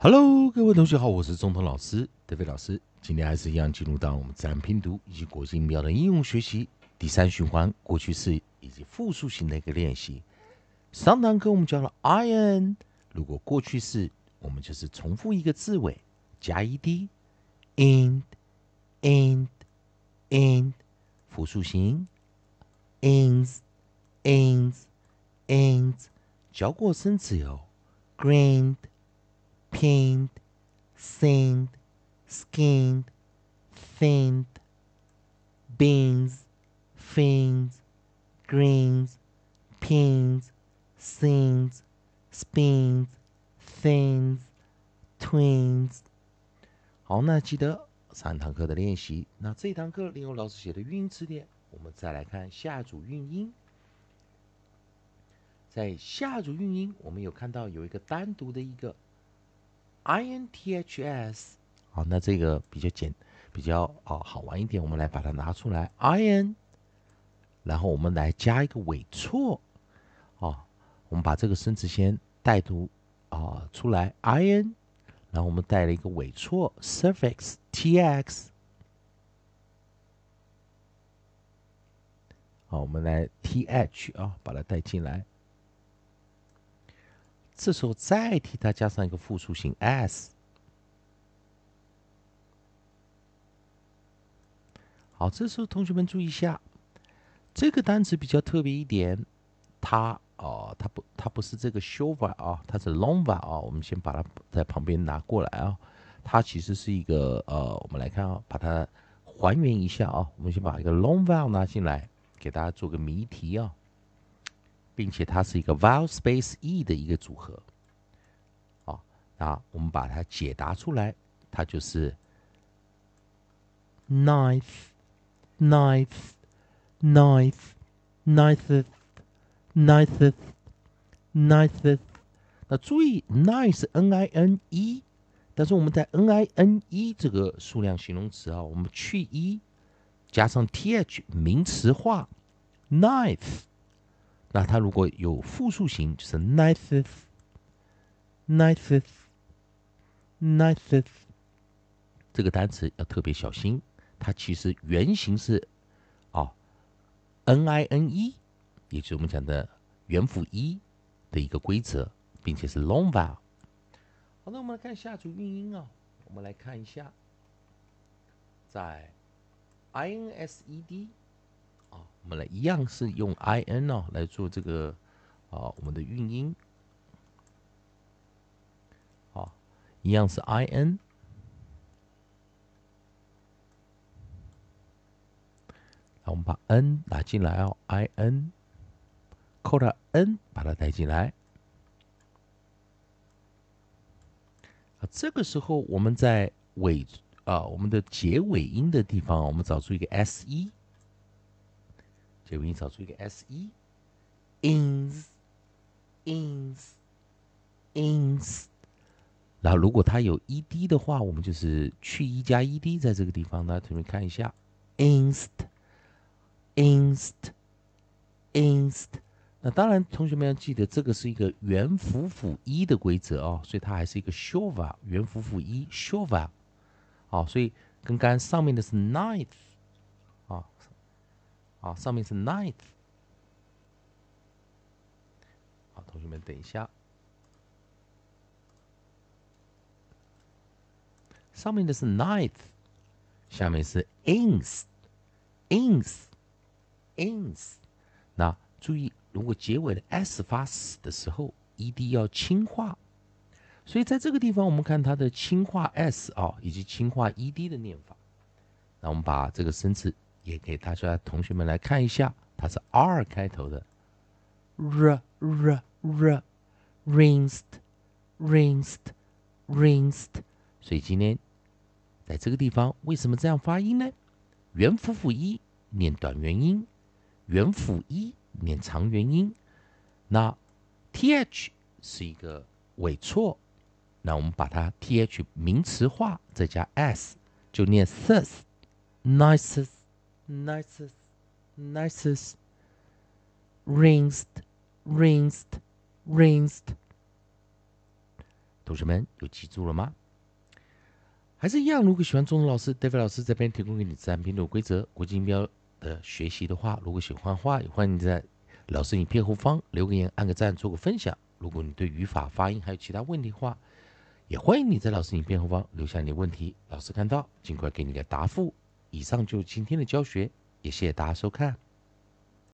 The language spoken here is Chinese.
Hello，各位同学好，我是中通老师德飞老师。今天还是一样进入到我们自然拼读以及国际音标的应用学习第三循环过去式以及复数型的一个练习。上堂课我们教了 ion，如果过去式，我们就是重复一个字尾加 e d，and，and，and，复数型，ins，ins，ins，教过生词有 grand。Pinned, singed, skinned, thinned, beans, fins, greens, pins, sins, spins, thins, twins。好，那记得上堂课的练习。那这一堂课利用老师写的韵音词典，我们再来看下组韵音。在下组韵音，我们有看到有一个单独的一个 i n t h s，好，那这个比较简，比较啊好玩一点，我们来把它拿出来，i n，然后我们来加一个尾错，啊，我们把这个生词先带读啊出来，i n，然后我们带了一个尾错，suffix t x，好，我们来 t h 啊，把它带进来。这时候再替它加上一个复数形 s。好，这时候同学们注意一下，这个单词比较特别一点，它哦，它不，它不是这个 shova 啊，它是 longva 啊。我们先把它在旁边拿过来啊，它其实是一个呃，我们来看啊，把它还原一下啊。我们先把一个 longva 拿进来，给大家做个谜题啊。并且它是一个 vowel space e 的一个组合，啊，那我们把它解答出来，它就是 knife，knife，knife，knife，knife，knife。那注意，knife n i n e，但是我们在 n i n e 这个数量形容词啊，我们去 e，加上 t h 名词化 knife。那它如果有复数形，就是 knife，knife，knife，这个单词要特别小心。它其实原型是哦，n i n e，也就是我们讲的元辅一的一个规则，并且是 long vowel。好，那我们来看下组韵音啊，我们来看一下，在 i n s e d。啊，我们来一样是用 i n 哦来做这个啊，我们的韵音。好，一样是 i n。我们把 n 打进来哦，i n，扣了 n，把它带进来。啊，这个时候我们在尾啊，我们的结尾音的地方，我们找出一个 s 一。结尾你找出一个 s e ins ins ins，然后如果它有 e d 的话，我们就是去 e 加 e d，在这个地方呢，同学们看一下 inst inst inst。那当然，同学们要记得，这个是一个元辅辅一的规则哦，所以它还是一个 shova 元辅辅一 shova。好，所以跟刚上面的是 ninth。啊，上面是 ninth。好，同学们等一下，上面的是 ninth，下面是 ins，ins，ins。那注意，如果结尾的 s 发死的时候，ed 要轻化。所以在这个地方，我们看它的轻化 s 啊，以及轻化 ed 的念法。那我们把这个生词。也给大家同学们来看一下，它是 R 开头的，r r r rinsed rinsed rinsed。所以今天在这个地方，为什么这样发音呢？元辅辅一念短元音，元辅一念长元音。那 th 是一个尾错，那我们把它 th 名词化，再加 s 就念 th nicest。nicest, rinsed, rinsed, rinsed。同学们有记住了吗？还是一样，如果喜欢中文老师 David 老师这边提供给你自然拼读规则、国际音标的学习的话，如果喜欢的话，也欢迎你在老师影片后方留个言、按个赞、做个分享。如果你对语法、发音还有其他问题的话，也欢迎你在老师影片后方留下你的问题，老师看到尽快给你个答复。以上就是今天的教学，也谢谢大家收看。